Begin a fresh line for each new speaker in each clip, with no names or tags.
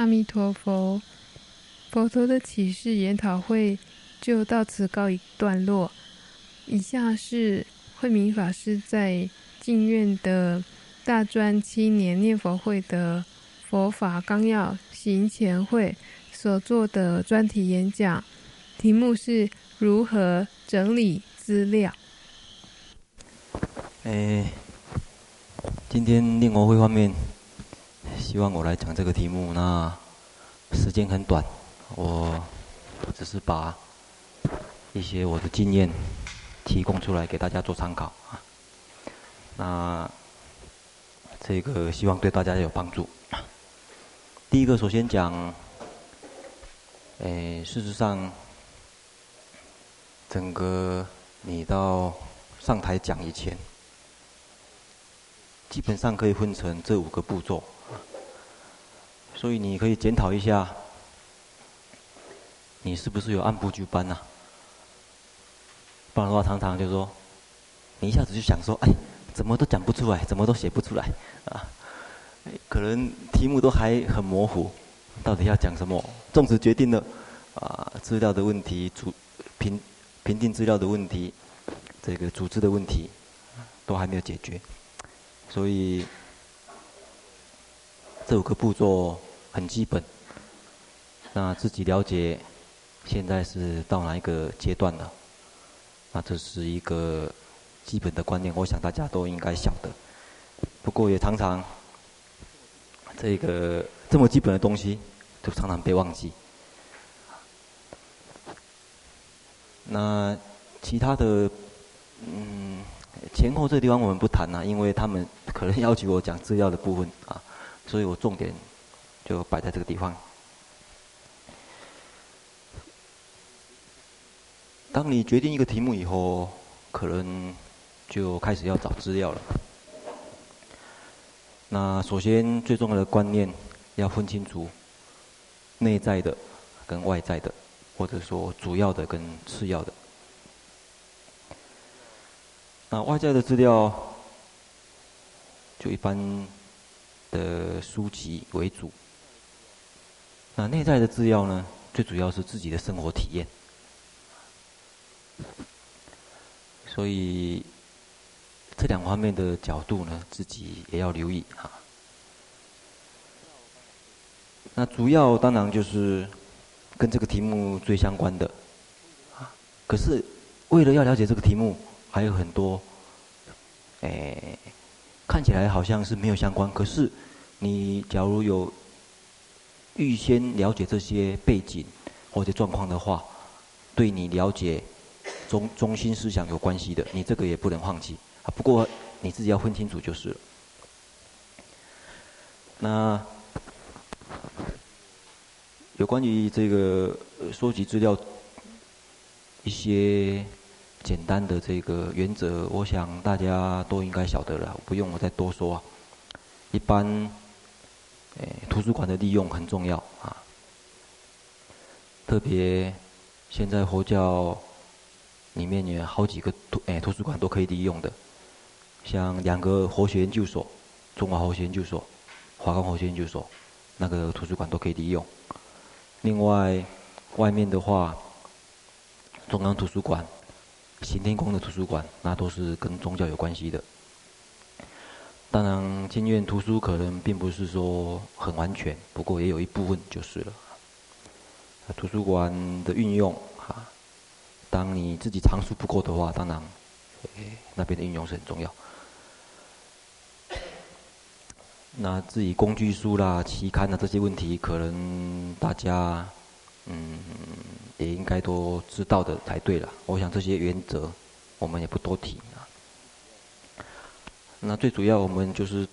阿弥陀佛，佛陀的启示研讨会就到此告一段落。以下是慧明法师在净院的大专七年念佛会的佛法纲要行前会所做的专题演讲，题目是如何整理资料。
诶，今天念佛会方面，希望我来讲这个题目，那时间很短，我只是把一些我的经验。提供出来给大家做参考啊。那这个希望对大家有帮助。第一个，首先讲，诶，事实上，整个你到上台讲以前，基本上可以分成这五个步骤。所以你可以检讨一下，你是不是有按部就班呐？不然的话，常常就说，你一下子就想说，哎，怎么都讲不出来，怎么都写不出来，啊，可能题目都还很模糊，到底要讲什么？纵使决定了，啊，资料的问题，组评评定资料的问题，这个组织的问题，都还没有解决，所以这五个步骤很基本，那自己了解现在是到哪一个阶段了。那这是一个基本的观念，我想大家都应该晓得。不过也常常，这个这么基本的东西，就常常被忘记。那其他的，嗯，前后这地方我们不谈了，因为他们可能要求我讲资料的部分啊，所以我重点就摆在这个地方。当你决定一个题目以后，可能就开始要找资料了。那首先最重要的观念要分清楚，内在的跟外在的，或者说主要的跟次要的。那外在的资料，就一般的书籍为主。那内在的制药呢，最主要是自己的生活体验。所以这两方面的角度呢，自己也要留意哈。那主要当然就是跟这个题目最相关的啊。可是为了要了解这个题目，还有很多，诶，看起来好像是没有相关。可是你假如有预先了解这些背景或者状况的话，对你了解。中中心思想有关系的，你这个也不能放弃啊。不过你自己要分清楚就是了。那有关于这个收集资料一些简单的这个原则，我想大家都应该晓得了，不用我再多说。一般，诶，图书馆的利用很重要啊，特别现在佛教。里面有好几个图诶图书馆都可以利用的，像两个佛学研究所，中华佛学研究所、华冈佛学研究所，那个图书馆都可以利用。另外，外面的话，中央图书馆、行天宫的图书馆，那都是跟宗教有关系的。当然，净苑图书可能并不是说很完全，不过也有一部分就是了。图书馆的运用。哈当你自己藏书不够的话，当然，那边的运用是很重要。那至于工具书啦、期刊啊这些问题，可能大家嗯也应该都知道的才对了。我想这些原则我们也不多提。那最主要我们就是，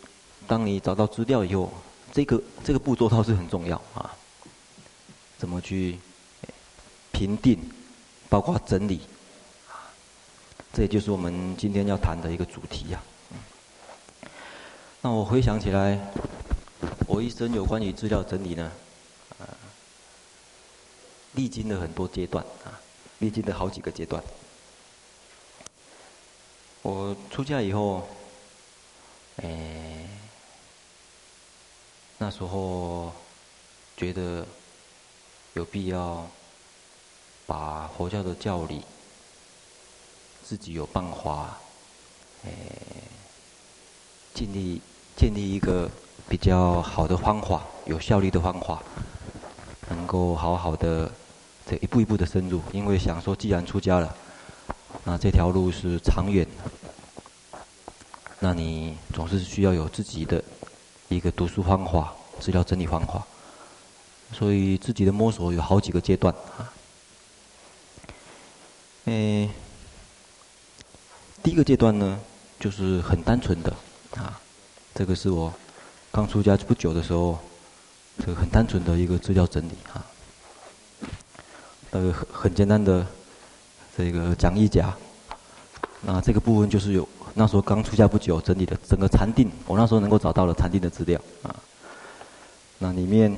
当你找到资料以后，这个这个步骤倒是很重要啊。怎么去评定？包括整理，这也就是我们今天要谈的一个主题呀。那我回想起来，我一生有关于资料整理呢，啊，历经了很多阶段啊，历经了好几个阶段。我出家以后，哎，那时候觉得有必要把佛教的教理自己有办法，诶，建立建立一个比较好的方法，有效率的方法，能够好好的这一步一步的深入，因为想说，既然出家了，那这条路是长远的，那你总是需要有自己的一个读书方法、资料整理方法，所以自己的摸索有好几个阶段。啊。诶，第一个阶段呢，就是很单纯的。啊，这个是我刚出家不久的时候，这个很单纯的一个资料整理。啊，那个很很简单的这个讲义夹，那这个部分就是有那时候刚出家不久整理的整个禅定，我那时候能够找到了禅定的资料啊，那里面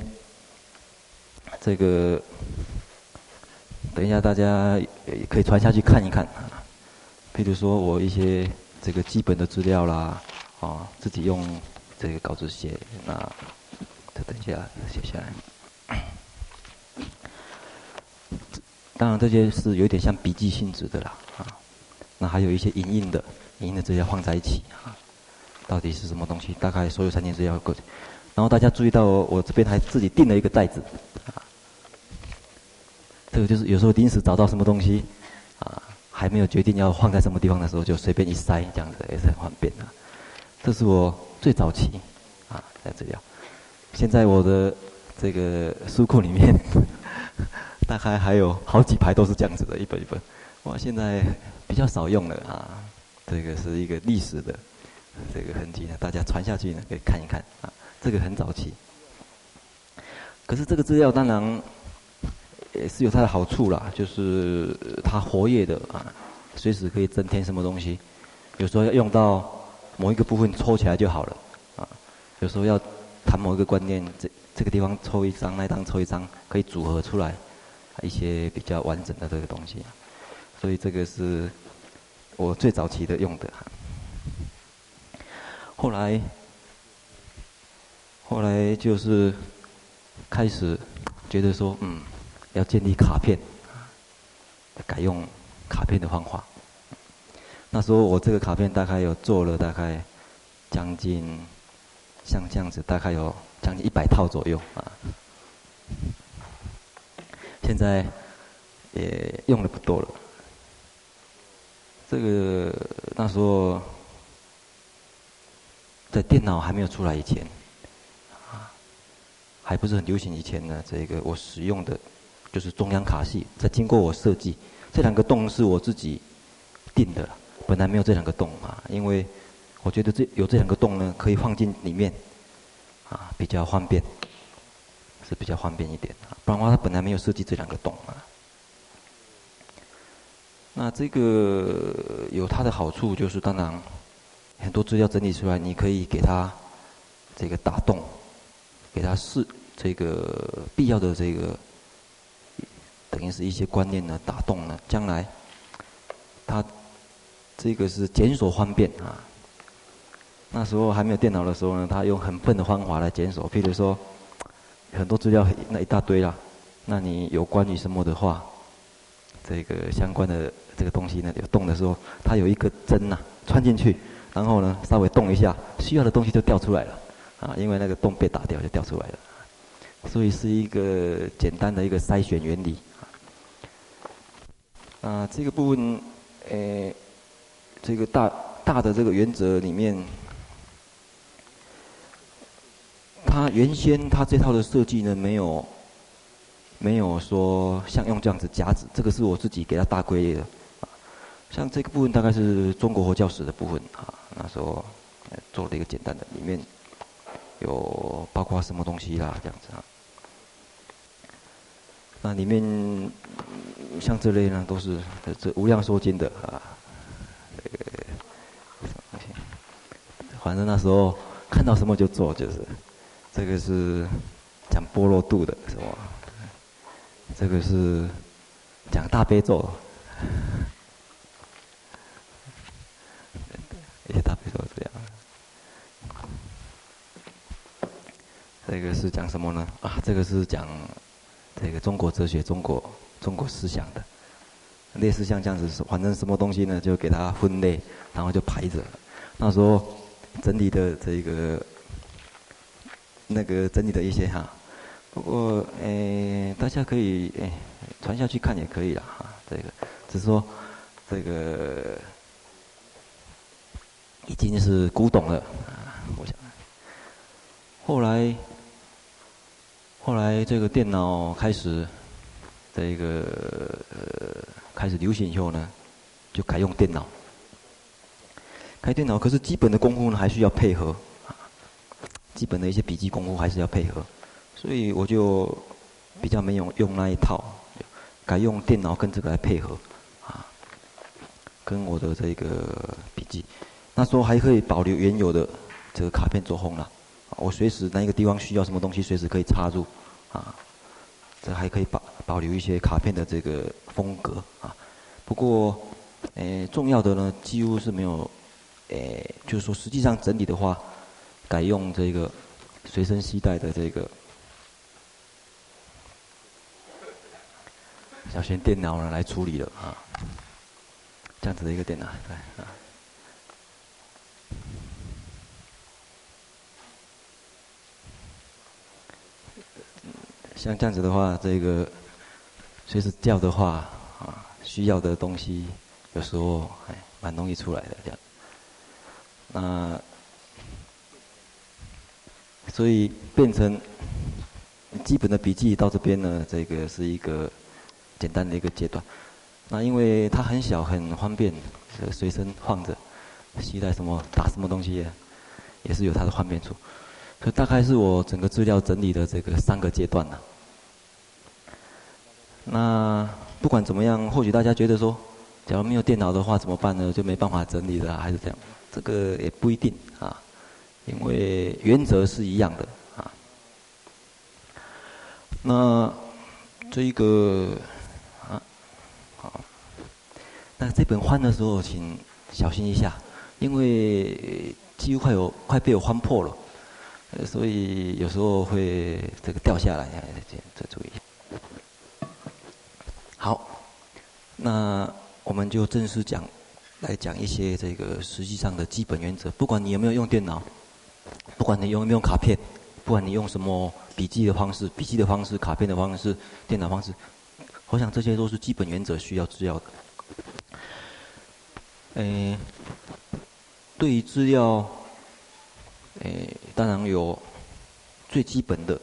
这个。等一下，大家也可以传下去看一看啊。譬如说我一些这个基本的资料啦，啊，自己用这个稿子写，那再等一下写下来。当然这些是有点像笔记性质的啦，啊，还有一些影印的，影印的资料放在一起啊，到底是什么东西？大概所有三件资料够。然后大家注意到我这边还自己订了一个袋子啊。这个就是有时候临时找到什么东西，啊，还没有决定要放在什么地方的时候，就随便一塞，这样子也是很方便的。这是我最早期，啊，在这里。现在我的这个书库里面，大概还有好几排都是这样子的，一本一本。哇现在比较少用了啊，这个是一个历史的这个痕迹呢，大家传下去呢可以看一看啊，这个很早期。可是这个资料当然。也是有它的好处啦，就是它活跃的啊，随时可以增添什么东西。有时候要用到某一个部分抽起来就好了啊。有时候要谈某一个观念，这这个地方抽一张，那张抽一张，可以组合出来一些比较完整的这个东西。所以这个是我最早期的用的哈。后来后来就是开始觉得说，嗯。要建立卡片，改用卡片的方法。那时候我这个卡片大概有做了大概将近像这样子，大概有将近一百套左右啊。现在也用的不多了。这个那时候在电脑还没有出来以前，啊，还不是很流行以前呢，这个我使用的。就是中央卡系，再经过我设计，这两个洞是我自己定的，本来没有这两个洞啊，因为我觉得这有这两个洞呢，可以放进里面，啊，比较方便，是比较方便一点啊，不然的话，它本来没有设计这两个洞啊。那这个有它的好处，就是当然很多资料整理出来，你可以给它这个打洞，给它试这个必要的这个。等于是一些观念呢，打动了，将来，他这个是检索方便啊。那时候还没有电脑的时候呢，他用很笨的方法来检索，譬如说，很多资料那一大堆啦，那你有关于什么的话，这个相关的这个东西呢，有动的时候，它有一个针呐、穿进去，然后呢稍微动一下，需要的东西就掉出来了，啊，因为那个洞被打掉就掉出来了，所以是一个简单的一个筛选原理。啊，这个部分，诶，这个大大的这个原则里面，它原先它这套的设计呢，没有，没有说像用这样子夹子，这个是我自己给它大归的。像这个部分大概是中国佛教史的部分啊，那时候做了一个简单的，里面有包括什么东西啦，这样子啊。那里面像这类呢，都是这《无量寿经》的啊。这个，反正那时候看到什么就做，就是这个是讲般若度的，是吧？这个是讲大悲咒，一些大悲咒这样。这个是讲什么呢？啊，这个是讲这个中国哲学、中国中国思想的，类似像这样子，反正什么东西呢，就给它分类，然后就排着。那时候整理的这个那个整理的一些哈，不过诶，大家可以诶传下去看也可以了哈。这个只是说这个已经是古董了啊，我想。后来，后来这个电脑开始，这个呃开始流行以后呢，就改用电脑。开电脑可是基本的功夫呢，还需要配合，基本的一些笔记功夫还是要配合，所以我就比较没有用那一套，改用电脑跟这个来配合，啊，跟我的这个笔记，那时候还可以保留原有的这个卡片做红了。我随时那一个地方需要什么东西，随时可以插入，啊，这还可以保保留一些卡片的这个风格啊。不过，诶，重要的呢，几乎是没有，诶，就是说实际上整理的话，改用这个随身携带的这个小型电脑呢来处理了啊，这样子的一个电脑，对啊。像这样子的话，这个随时叫的话啊，需要的东西有时候还蛮容易出来的这样。那所以变成基本的笔记到这边呢，这个是一个简单的一个阶段。那因为它很小很方便，随身放着，携带什么打什么东西，也是有它的方便处。所以大概是我整个资料整理的这个三个阶段呢。那不管怎么样，或许大家觉得说，假如没有电脑的话怎么办呢？就没办法整理了，还是这样？这个也不一定啊，因为原则是一样的啊。那这一个，那这本翻的时候请小心一下，因为几乎快有快被我翻破了。呃，所以有时候会这个掉下来，这这注意。好，那我们就正式讲，来讲一些这个实际上的基本原则。不管你有没有用电脑，不管你有没有卡片，不管你用什么笔记的方式、笔记的方式、卡片的方式、电脑方式，我想这些都是基本原则需要知道的。诶，对于资料。诶，当然有最基本的。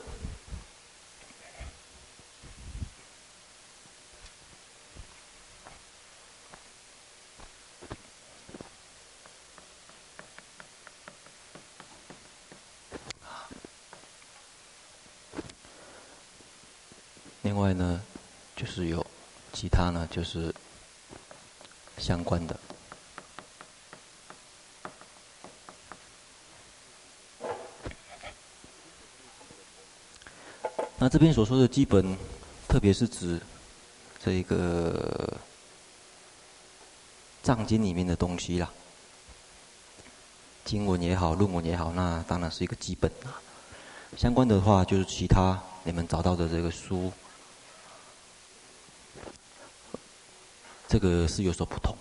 另外呢，就是有其他呢，就是相关的。那这边所说的基本，特别是指这一个藏经里面的东西啦，经文也好，论文也好，那当然是一个基本啊。相关的话，就是其他你们找到的这个书，这个是有所不同。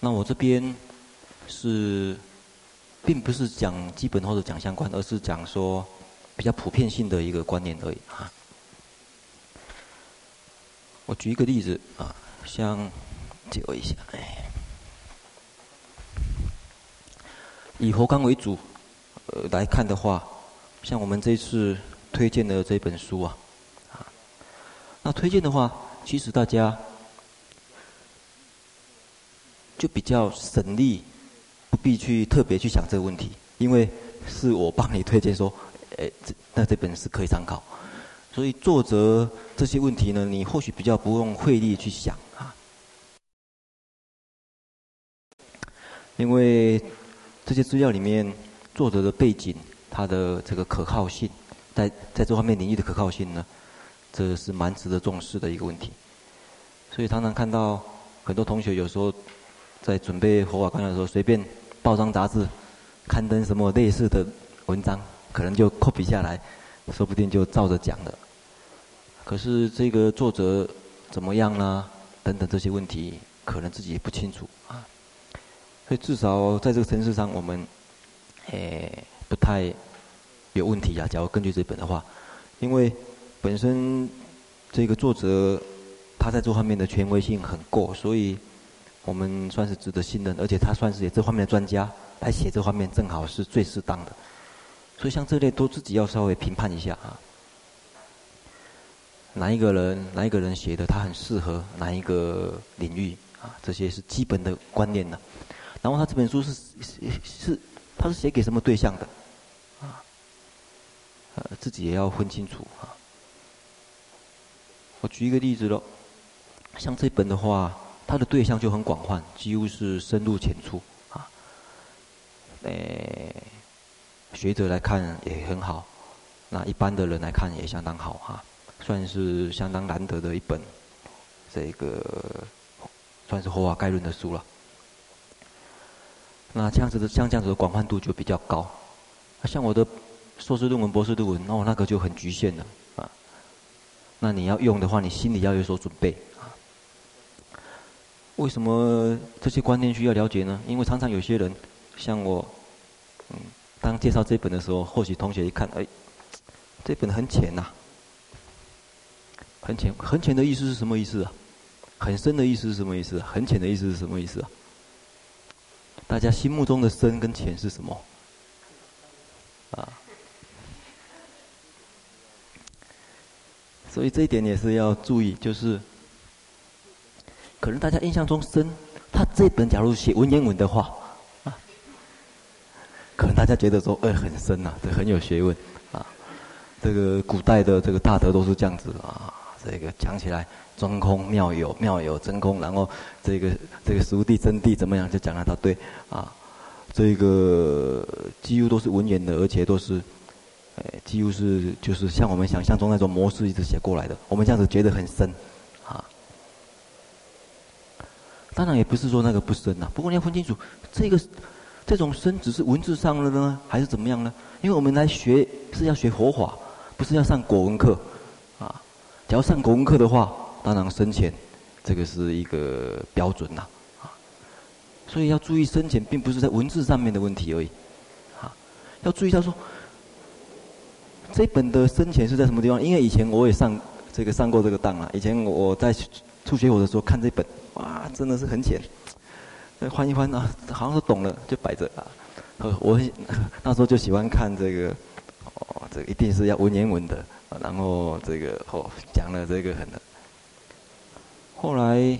那我这边是，并不是讲基本或者讲相关，而是讲说。比较普遍性的一个观念而已啊。我举一个例子啊，像借我一下，哎，以佛光为主呃来看的话，像我们这次推荐的这本书啊，啊，那推荐的话，其实大家就比较省力，不必去特别去想这个问题，因为是我帮你推荐说。哎，这那这本是可以参考，所以作者这些问题呢，你或许比较不用费力去想啊，因为这些资料里面作者的背景，他的这个可靠性，在在这方面领域的可靠性呢，这是蛮值得重视的一个问题。所以常常看到很多同学有时候在准备佛法纲要的时候，随便报章杂志刊登什么类似的文章。可能就 copy 下来，说不定就照着讲了。可是这个作者怎么样呢？等等这些问题，可能自己也不清楚啊。所以至少在这个层次上，我们，诶，不太有问题啊。假如根据这本的话，因为本身这个作者他在这方面的权威性很够，所以我们算是值得信任，而且他算是也这方面的专家来写这方面，正好是最适当的。所以像这类都自己要稍微评判一下啊，哪一个人哪一个人写的他很适合哪一个领域啊，这些是基本的观念呢。然后他这本书是是是他是写给什么对象的啊？呃，自己也要分清楚啊。我举一个例子喽，像这本的话，它的对象就很广泛，几乎是深入浅出啊。诶。学者来看也很好，那一般的人来看也相当好哈，算是相当难得的一本，这个算是活法概论的书了。那这样子的像这样子的广泛度就比较高，像我的硕士论文、博士论文，那我那个就很局限了啊。那你要用的话，你心里要有所准备啊。为什么这些观念需要了解呢？因为常常有些人像我，嗯。当介绍这本的时候，或许同学一看，哎，这本很浅呐，很浅，很浅的意思是什么意思啊？很深的意思是什么意思？很浅的意思是什么意思啊？大家心目中的深跟浅是什么？啊，所以这一点也是要注意，就是可能大家印象中深，他这本假如写文言文的话。可能大家觉得说，哎，很深呐、这很有学问，啊，这个古代的这个大德都是这样子啊，这个讲起来中空妙有，妙有真空，然后这个这个熟地真谛怎么样，就讲了他对，啊，这个几乎都是文言的，而且都是，哎，几乎是就是像我们想象中那种模式一直写过来的，我们这样子觉得很深，啊，当然也不是说那个不深呐、不过你要分清楚这个。这种深只是文字上的呢，还是怎么样呢？因为我们来学是要学佛法，不是要上国文课，啊，只要上国文课的话，当然深浅，这个是一个标准呐，啊，所以要注意深浅，并不是在文字上面的问题而已，啊，要注意他说，这本的深浅是在什么地方？因为以前我也上这个上过这个当啊，以前我在初学我的时候看这本，哇，真的是很浅。翻一翻啊，好像是懂了，就摆着啊。我 那时候就喜欢看这个，哦，这一定是要文言文的，然后这个哦讲了这个很。后来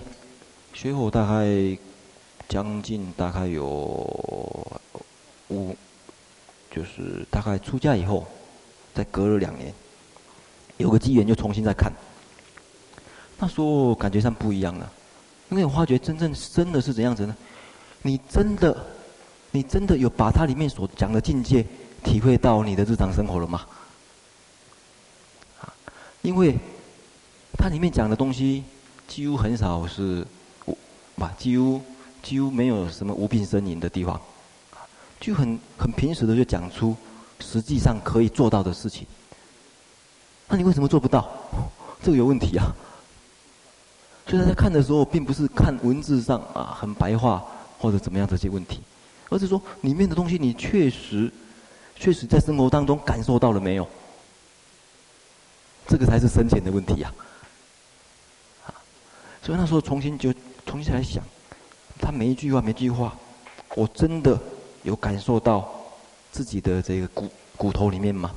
学佛大概将近大概有五，就是大概出家以后，再隔了两年，有个机缘就重新再看，那时候感觉上不一样了，因为我发觉真正深的是怎样子呢？你真的，你真的有把它里面所讲的境界体会到你的日常生活了吗？啊，因为它里面讲的东西几乎很少是，吧，几乎几乎没有什么无病呻吟的地方，就很很平实的就讲出实际上可以做到的事情。那你为什么做不到？这个有问题啊！所以大家看的时候，并不是看文字上啊很白话。或者怎么样这些问题，而是说里面的东西你确实，确实在生活当中感受到了没有？这个才是深浅的问题呀！啊，所以那时候重新就重新来想，他每一句话每一句话，我真的有感受到自己的这个骨骨头里面吗？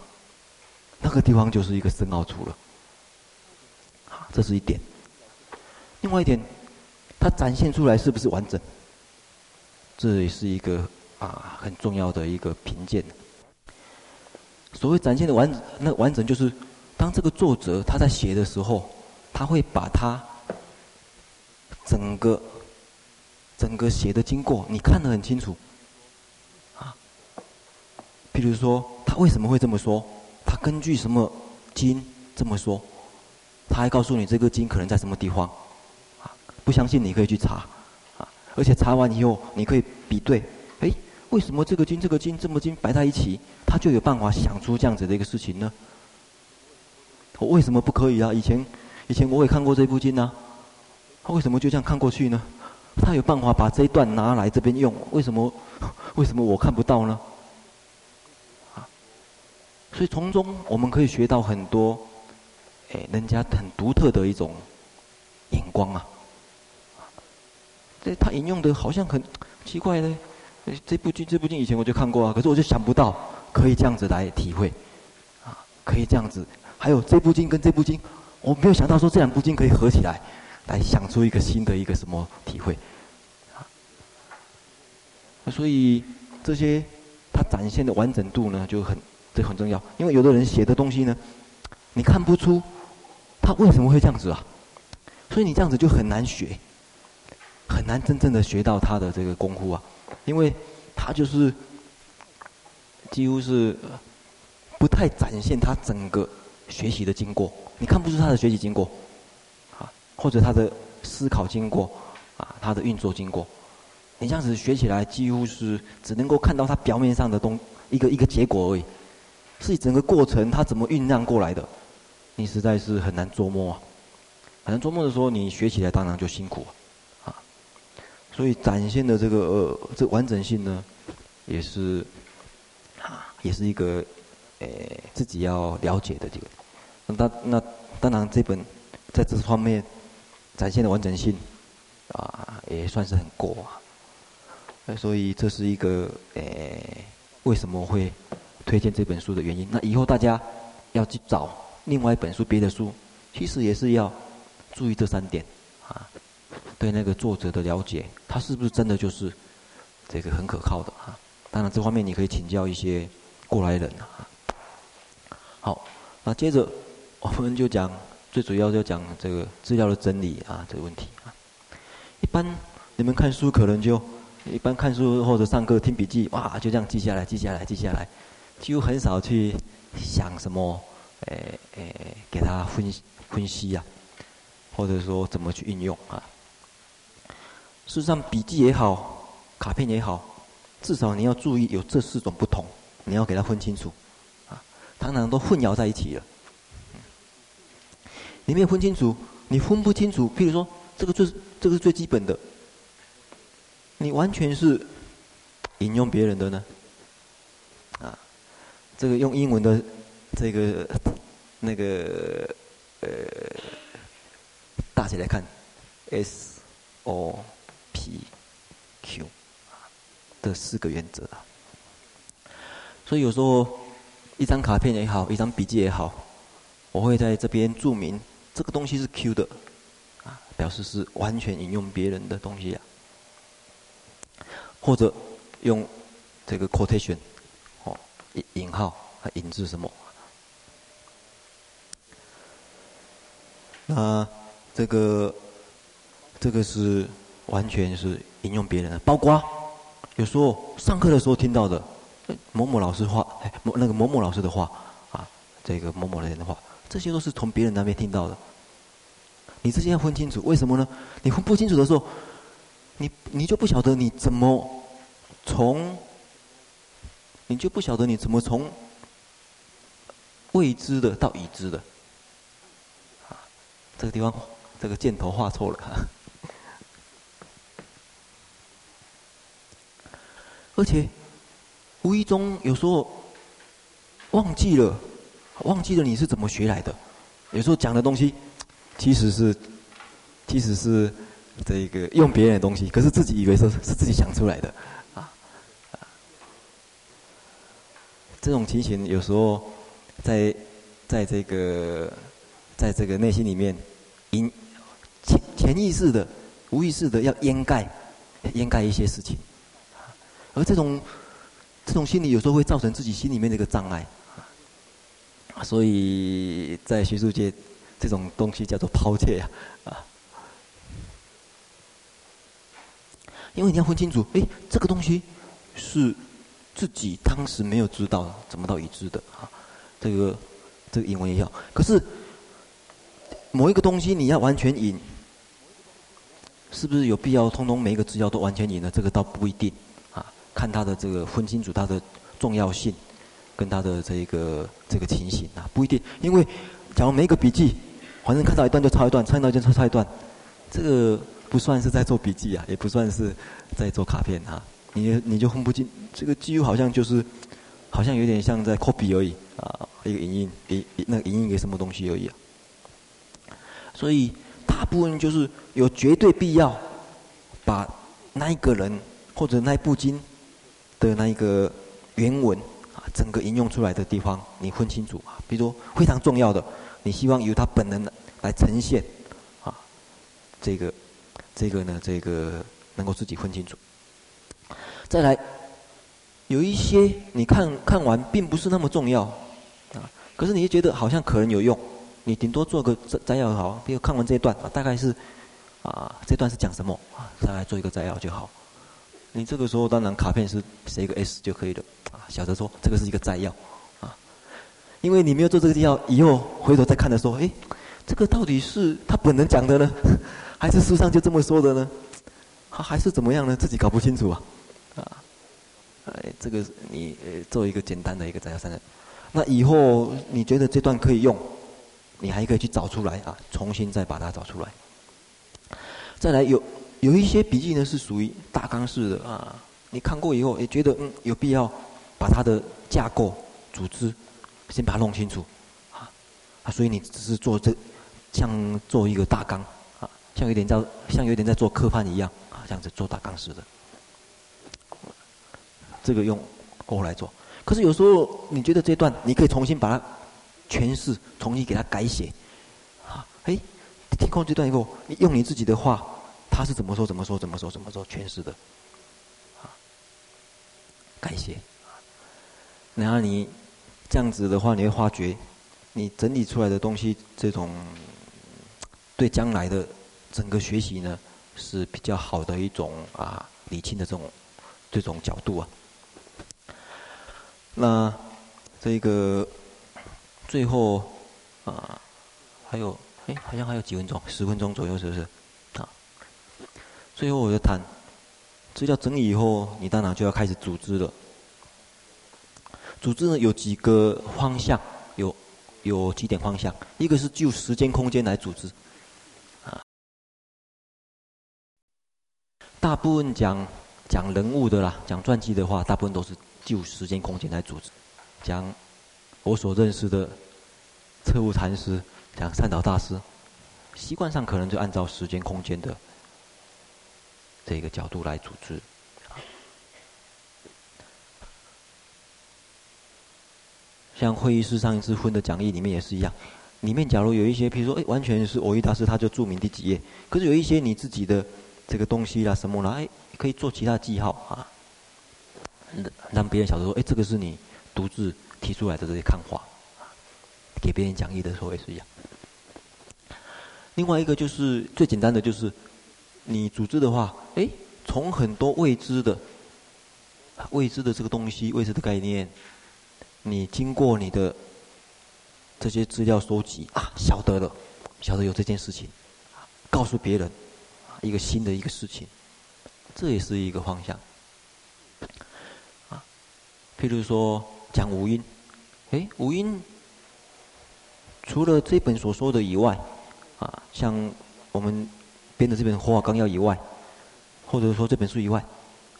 那个地方就是一个深奥处了。啊，这是一点。另外一点，它展现出来是不是完整？这也是一个啊很重要的一个评鉴。所谓展现的完，那完整就是当这个作者他在写的时候，他会把他整个整个写的经过，你看得很清楚。啊，譬如说他为什么会这么说，他根据什么经这么说，他还告诉你这个经可能在什么地方。不相信你可以去查。啊而且查完以后，你可以比对，哎，为什么这个经、这个经这么经摆在一起，他就有办法想出这样子的一个事情呢？我为什么不可以啊？以前以前我也看过这部经啊，他为什么就这样看过去呢？他有办法把这一段拿来这边用，为什么 为什么我看不到呢？啊，所以从中我们可以学到很多，哎，人家很独特的一种眼光啊。这他引用的好像很奇怪呢。这部经这部经以前我就看过啊，可是我就想不到可以这样子来体会，啊，可以这样子。还有这部经跟这部经，我没有想到说这两部经可以合起来，来想出一个新的一个什么体会，啊。所以这些它展现的完整度呢就很这很重要，因为有的人写的东西呢，你看不出他为什么会这样子啊，所以你这样子就很难学，很难真正的学到他的这个功夫啊。因为他就是几乎是不太展现他整个学习的经过，你看不出他的学习经过，啊，或者他的思考经过，啊，他的运作经过，你这样子学起来几乎是只能够看到他表面上的东一个一个结果而已，是整个过程他怎么酝酿过来的，你实在是很难琢磨啊，很难琢磨的时候，你学起来当然就辛苦。所以展现的这个呃这完整性呢，也是啊，也是一个、呃、自己要了解的这个。那那当然这本在这方面展现的完整性啊，也算是很过啊。所以这是一个、呃、为什么会推荐这本书的原因。那以后大家要去找另外一本书别的书，其实也是要注意这三点。对那个作者的了解，他是不是真的就是这个很可靠的啊？当然，这方面你可以请教一些过来人啊。好，那接着我们就讲最主要就讲这个资料的整理啊这个问题啊。一般你们看书可能就一般看书或者上课听笔记，哇，就这样记下来，记下来，记下来，几乎很少去想什么，诶、欸、诶、给他分分析呀、啊，或者说怎么去运用啊。事实上，笔记也好，卡片也好，至少你要注意有这四种不同，你要给它分清楚，啊，常常都混淆在一起了。你没有分清楚，你分不清楚。譬如说，这个最这个是最基本的，你完全是引用别人的呢，啊，这个用英文的这个那个呃，大写来看，S O。P Q 的四个原则啊，所以有时候一张卡片也好，一张笔记也好，我会在这边注明这个东西是 Q 的，啊，表示是完全引用别人的东西啊，或者用这个 quotation 哦，引号还引自什么？那这个这个是。完全是引用别人的，包括有时候上课的时候听到的某某老师话，某那个某某老师的话啊，这个某某人的话，这些都是从别人那边听到的。你这些要分清楚，为什么呢？你分不清楚的时候，你你就不晓得你怎么从，你就不晓得你怎么从未知的到已知的。啊，这个地方这个箭头画错了。而且，无意中有时候忘记了，忘记了你是怎么学来的。有时候讲的东西，其实是，其实是这个用别人的东西，可是自己以为是是自己想出来的，啊，这种情形有时候在在这个在这个内心里面，隐潜潜意识的、无意识的要掩盖掩盖一些事情。而这种这种心理有时候会造成自己心里面的一个障碍，所以在学术界，这种东西叫做抛弃啊，啊，因为你要分清楚，哎，这个东西是自己当时没有知道怎么到已知的啊，这个这个引文也要，可是某一个东西你要完全引，是不是有必要通通每一个资料都完全引呢？这个倒不一定。看他的这个分清楚他的重要性，跟他的这一个这个情形啊，不一定，因为假如每一个笔记，反正看到一段就抄一段，看到一段就抄一段，这个不算是在做笔记啊，也不算是在做卡片啊。你你就分不清，这个几乎好像就是，好像有点像在 copy 而已啊，一个影印，一那个影印一个什么东西而已啊。所以大部分就是有绝对必要，把那一个人或者那一部经的那一个原文啊，整个引用出来的地方，你分清楚啊。比如非常重要的，你希望由他本人来呈现啊，这个这个呢，这个能够自己分清楚。再来，有一些你看看完并不是那么重要，啊，可是你觉得好像可能有用，你顶多做个摘摘要好，比如看完这一段啊，大概是，啊，这段是讲什么啊，再来做一个摘要就好。你这个时候当然卡片是写一个 S 就可以了，啊，晓得说这个是一个摘要，啊，因为你没有做这个摘要，以后回头再看的时候，哎，这个到底是他本人讲的呢，还是书上就这么说的呢？还还是怎么样呢？自己搞不清楚啊。啊，哎，这个你呃做一个简单的一个摘要三，那以后你觉得这段可以用，你还可以去找出来啊，重新再把它找出来。再来有有一些笔记呢是属于大纲式的。啊，你看过以后也觉得嗯有必要把它的架构组织先把它弄清楚。啊，啊，所以你只是做这像做一个大纲啊，像有点在像有点在做科判一样啊，这样子做大纲式的。这个用过来做，可是有时候你觉得这段你可以重新把它诠释，重新给它改写，啊，哎，听过这段以后，你用你自己的话，他是怎么说怎么说怎么说怎么说诠释的，啊，感谢，然后你这样子的话，你会发觉你整理出来的东西，这种对将来的整个学习呢是比较好的一种啊理清的这种这种角度啊。那这个最后啊，还有哎，好像还有几分钟，十分钟左右，是不是？最后我就谈资料整理以后，你当然就要开始组织了。组织呢有几个方向，有有几点方向，一个是就时间空间来组织，啊，大部分讲讲人物的啦，讲传记的话，大部分都是。就时间空间来组织，讲我所认识的彻悟禅师，讲善导大师，习惯上可能就按照时间空间的这个角度来组织。像会议室上一次分的讲义里面也是一样，里面假如有一些，比如说，哎，完全是蕅益大师他就注明第几页，可是有一些你自己的这个东西啦什么啦，哎，可以做其他记号啊。让别人晓得说，哎，这个是你独自提出来的这些看法，给别人讲义的时候也是一样。另外一个就是最简单的，就是你组织的话，哎，从很多未知的、未知的这个东西、未知的概念，你经过你的这些资料收集啊，晓得了，晓得有这件事情，告诉别人一个新的一个事情，这也是一个方向。啊譬如说讲五音，哎，五音除了这本所说的以外，啊，像我们编的这本《佛法纲要》以外，或者说这本书以外，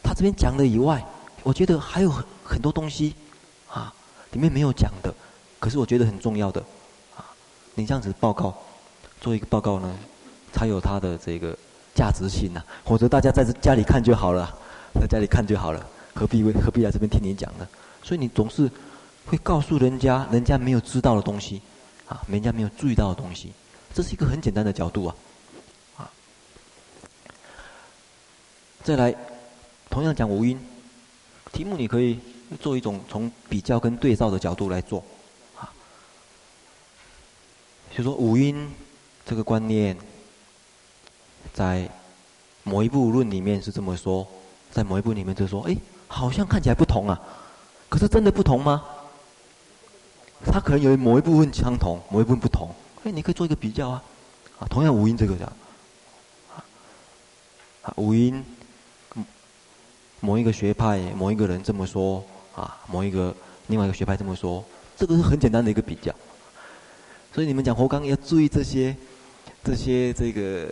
他这边讲的以外，我觉得还有很很多东西，啊，里面没有讲的，可是我觉得很重要的，啊，你这样子报告，做一个报告呢，才有它的这个价值性呐，啊，否则大家在家里看就好了，在家里看就好了。何必为何必来这边听你讲呢？所以你总是会告诉人家，人家没有知道的东西，啊，人家没有注意到的东西，这是一个很简单的角度，啊。再来，同样讲五音，题目你可以做一种从比较跟对照的角度来做，啊。就说五音这个观念，在某一部论里面是这么说，在某一部里面就说，哎。好像看起来不同啊，可是真的不同吗？它可能有某一部分相同，某一部分不同。哎，你可以做一个比较啊，啊，同样五音这个讲，啊，五音，某一个学派某一个人这么说啊，某一个另外一个学派这么说，这个是很简单的一个比较。所以你们讲活纲要注意这些，这些这个，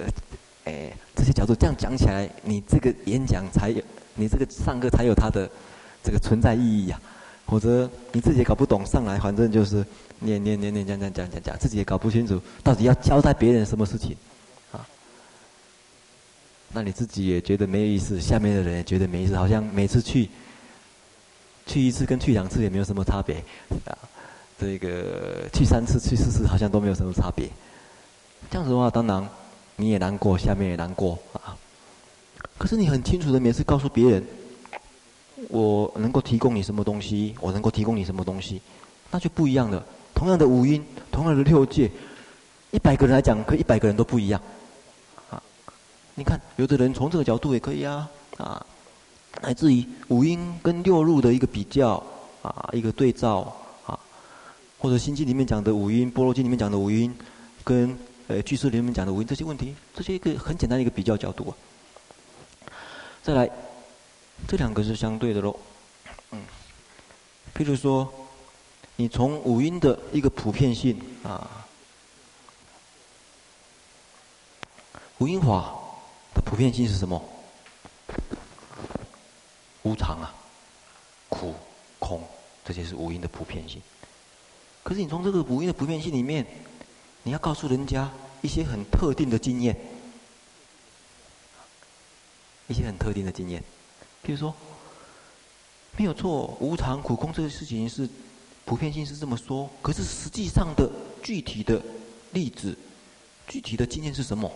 哎，这些角度，这样讲起来，你这个演讲才有，你这个上课才有它的这个存在意义呀、啊。否则你自己也搞不懂，上来反正就是念念念念讲讲讲讲讲，自己也搞不清楚到底要交代别人什么事情，那你自己也觉得没有意思，下面的人也觉得没意思，好像每次去，去一次跟去两次也没有什么差别，啊。这个去三次、去四次，好像都没有什么差别。这样子的话，当然你也难过，下面也难过啊。可是你很清楚的每次告诉别人，我能够提供你什么东西，我能够提供你什么东西，那就不一样了。同样的五音，同样的六界，一百个人来讲，可一百个人都不一样。你看，有的人从这个角度也可以啊，啊，来自于五音跟六入的一个比较，啊，一个对照啊。或者《心经》里面讲的五音，《般若经》里面讲的五音，跟呃居士里面讲的五音这些问题，这些一个很简单的一个比较角度啊。再来，这两个是相对的喽。嗯，譬如说，你从五音的一个普遍性啊，五音法普遍性是什么？无常啊，苦、空，这些是无因的普遍性。可是你从这个无因的普遍性里面，你要告诉人家一些很特定的经验，一些很特定的经验，比如说，没有错，无常、苦、空这个事情是普遍性是这么说，可是实际上的具体的例子、具体的经验是什么？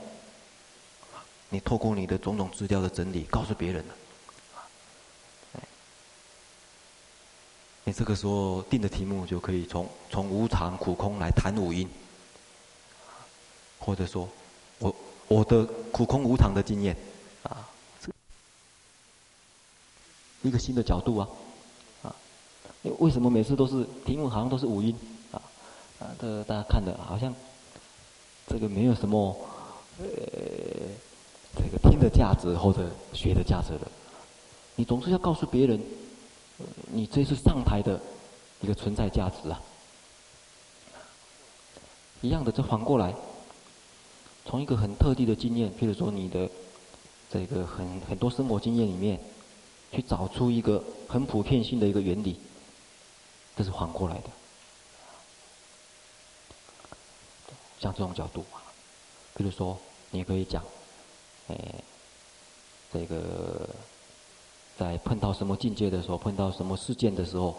你透过你的种种资料的整理，告诉别人了。你这个时候定的题目就可以从从无常、苦、空来谈五音，或者说，我我的苦、空、无常的经验，啊，一个新的角度啊，啊，为什么每次都是题目好像都是五音，啊，啊，这个大家看的好像，这个没有什么，呃，这个听的价值或者学的价值的，你总是要告诉别人。你这是上台的一个存在价值啊，一样的，这反过来，从一个很特定的经验，譬如说你的这个很很多生活经验里面，去找出一个很普遍性的一个原理，这是反过来的。像这种角度啊，比如说，你可以讲，哎，这个。在碰到什么境界的时候，碰到什么事件的时候，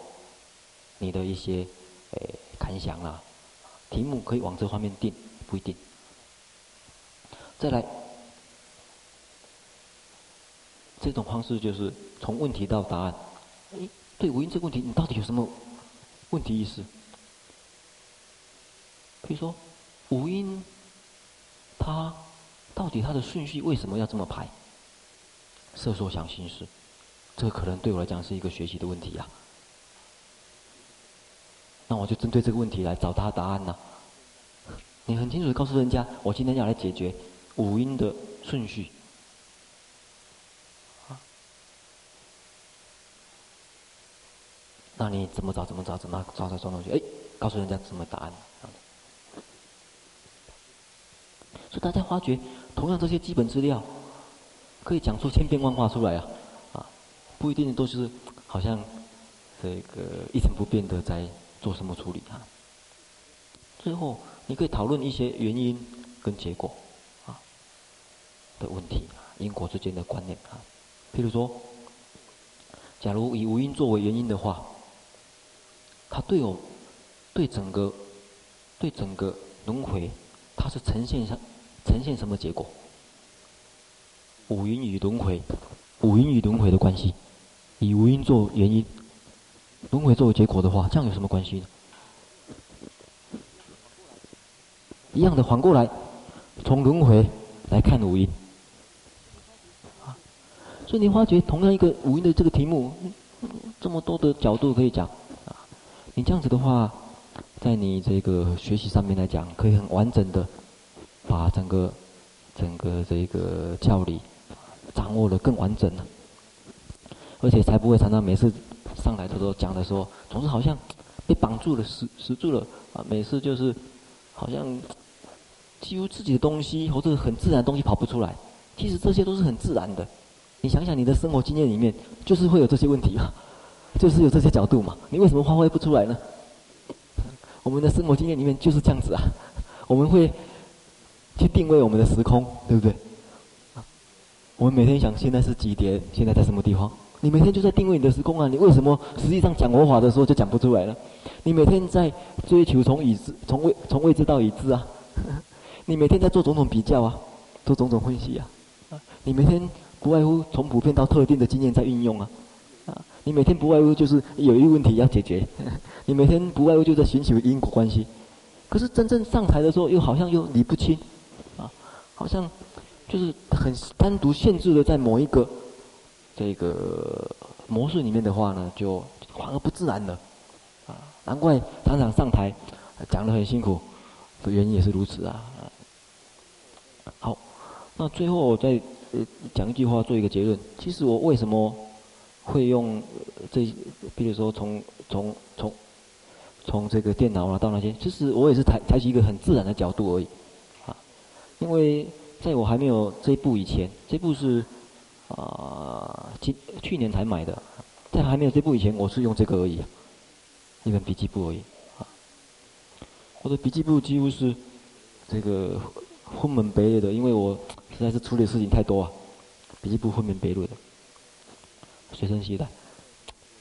你的一些哎感想啊，题目可以往这方面定，不一定。再来，这种方式就是从问题到答案。哎，对无音这个问题，你到底有什么问题意识？比如说，五音，它到底它的顺序为什么要这么排？色受想行识。这可能对我来讲是一个学习的问题呀、啊，那我就针对这个问题来找他答案呢、你很清楚的告诉人家，我今天要来解决五音的顺序，那你怎么找？怎么找？怎么找？找找东西？哎，告诉人家什么答案？所以大家发觉，同样这些基本资料，可以讲出千变万化出来啊。啊不一定都是好像这个一成不变的在做什么处理啊。最后你可以讨论一些原因跟结果啊的问题，因果之间的观念啊。譬如说，假如以五音作为原因的话，它对我对整个对整个轮回，它是呈现上呈现什么结果？五音与轮回，五音与轮回的关系。以五音做原因，轮回作为结果的话，这样有什么关系呢？一样的，反过来，从轮回来看五音，啊，所以你发觉同样一个五音的这个题目，这么多的角度可以讲，啊，你这样子的话，在你这个学习上面来讲，可以很完整的把整个整个这个教理掌握得更完整了。而且才不会常常每次上来的时候讲的时候，总是好像被绑住了、死死住了啊！每次就是好像几乎自己的东西或者很自然的东西跑不出来。其实这些都是很自然的。你想想，你的生活经验里面就是会有这些问题嘛，就是有这些角度嘛。你为什么发挥不出来呢？我们的生活经验里面就是这样子啊。我们会去定位我们的时空，对不对？我们每天想现在是几点，现在在什么地方？你每天就在定位你的时空啊！你为什么实际上讲佛法的时候就讲不出来了？你每天在追求从已知、从未、从未知到已知啊！你每天在做种种比较啊，做种种分析啊！你每天不外乎从普遍到特定的经验在运用啊！啊，你每天不外乎就是有一个问题要解决，你每天不外乎就在寻求因果关系。可是真正上台的时候，又好像又理不清，好像就是很单独限制的在某一个。这个模式里面的话呢，就反而不自然了，啊，难怪常常上台讲得很辛苦，的原因也是如此啊。好，那最后我再讲一句话，做一个结论。其实我为什么会用这，比如说从从从从这个电脑啊到那些，其实我也是采采取一个很自然的角度而已，因为在我还没有这一部以前，这部是。啊，今去年才买的，在还没有这部以前，我是用这个而已，一本笔记簿而已。啊，我的笔记簿几乎是这个分门别类的，因为我实在是处理事情太多啊，笔记簿分门别类的，随身携带，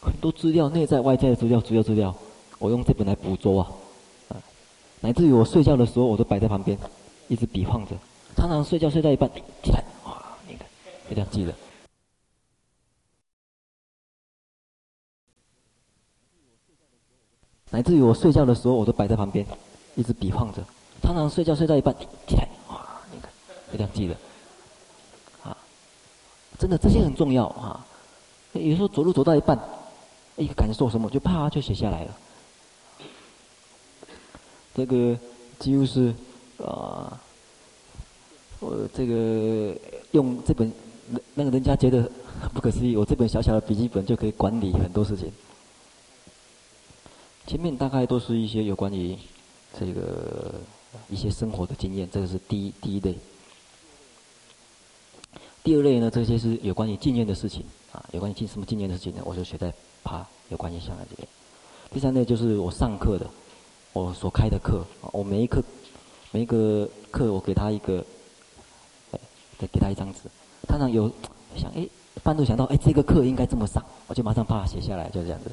很多资料，内在外在的资料，主要资料，我用这本来捕捉啊，啊，乃至于我睡觉的时候，我都摆在旁边，一直比划着，常常睡觉睡到一半，起来。一定要记得。乃至于我睡觉的时候，我都摆在旁边，一直比划着。常常睡觉睡到一半，起来，哇，那个一定要记得。啊，真的这些很重要啊。有时候走路走到一半，一个感受什么，就啪就写下来了。这个几乎是啊，我这个用这本。那那个人家觉得不可思议，我这本小小的笔记本就可以管理很多事情。前面大概都是一些有关于这个一些生活的经验，这个是第一第一类。第二类呢，这些是有关于经验的事情啊，有关于经什么经验的事情呢？我就写在爬有关于下来这边。第三类就是我上课的，我所开的课，我每一课每一个课我给他一个，再给他一张纸。常常有想哎，半路想到哎，这个课应该这么上，我就马上把它写下来，就这样子。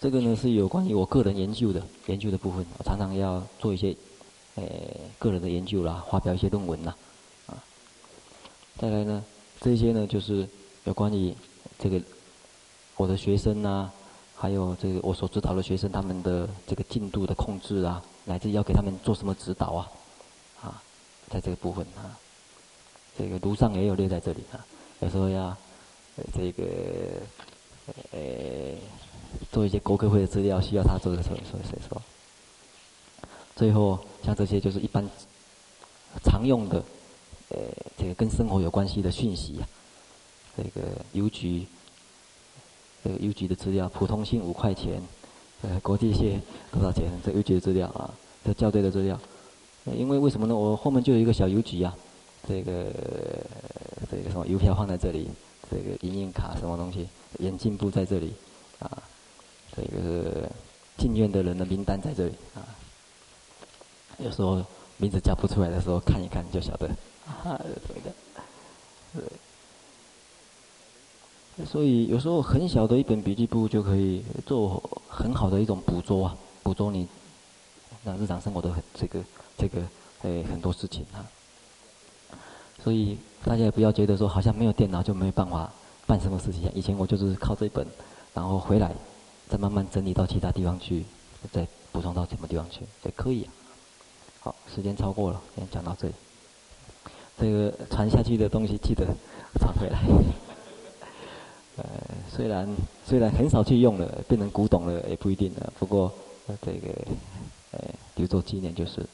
这个呢是有关于我个人研究的研究的部分，我常常要做一些呃个人的研究啦，发表一些论文啦，啊。再来呢，这些呢就是有关于这个我的学生呐，还有这个我所指导的学生他们的这个进度的控制啊，乃至要给他们做什么指导啊。啊在这个部分啊，这个炉上也有列在这里啊。有时候要这个呃做一些国科会的资料，需要他做的时候，所以所以说，最后像这些就是一般常用的呃这个跟生活有关系的讯息啊。这个邮局这个邮局的资料，普通信五块钱，呃国际线多少钱？这邮局的资料啊，这校对的资料。因为为什么呢？我后面就有一个小邮局啊，这个这个什么邮票放在这里，这个影印卡什么东西，眼镜布在这里，啊，这个进院的人的名单在这里啊。有时候名字叫不出来的时候，看一看就晓得，啊，对的，对。所以有时候很小的一本笔记簿就可以做很好的一种捕捉啊，捕捉你那日常生活的很这个。这个诶很多事情啊，所以大家也不要觉得说好像没有电脑就没有办法办什么事情。以前我就是靠这一本，然后回来再慢慢整理到其他地方去，再补充到什么地方去也可以啊。好，时间超过了，先讲到这里。这个传下去的东西记得传回来。虽然虽然很少去用了，变成古董了也不一定了。不过这个呃留作纪念就是。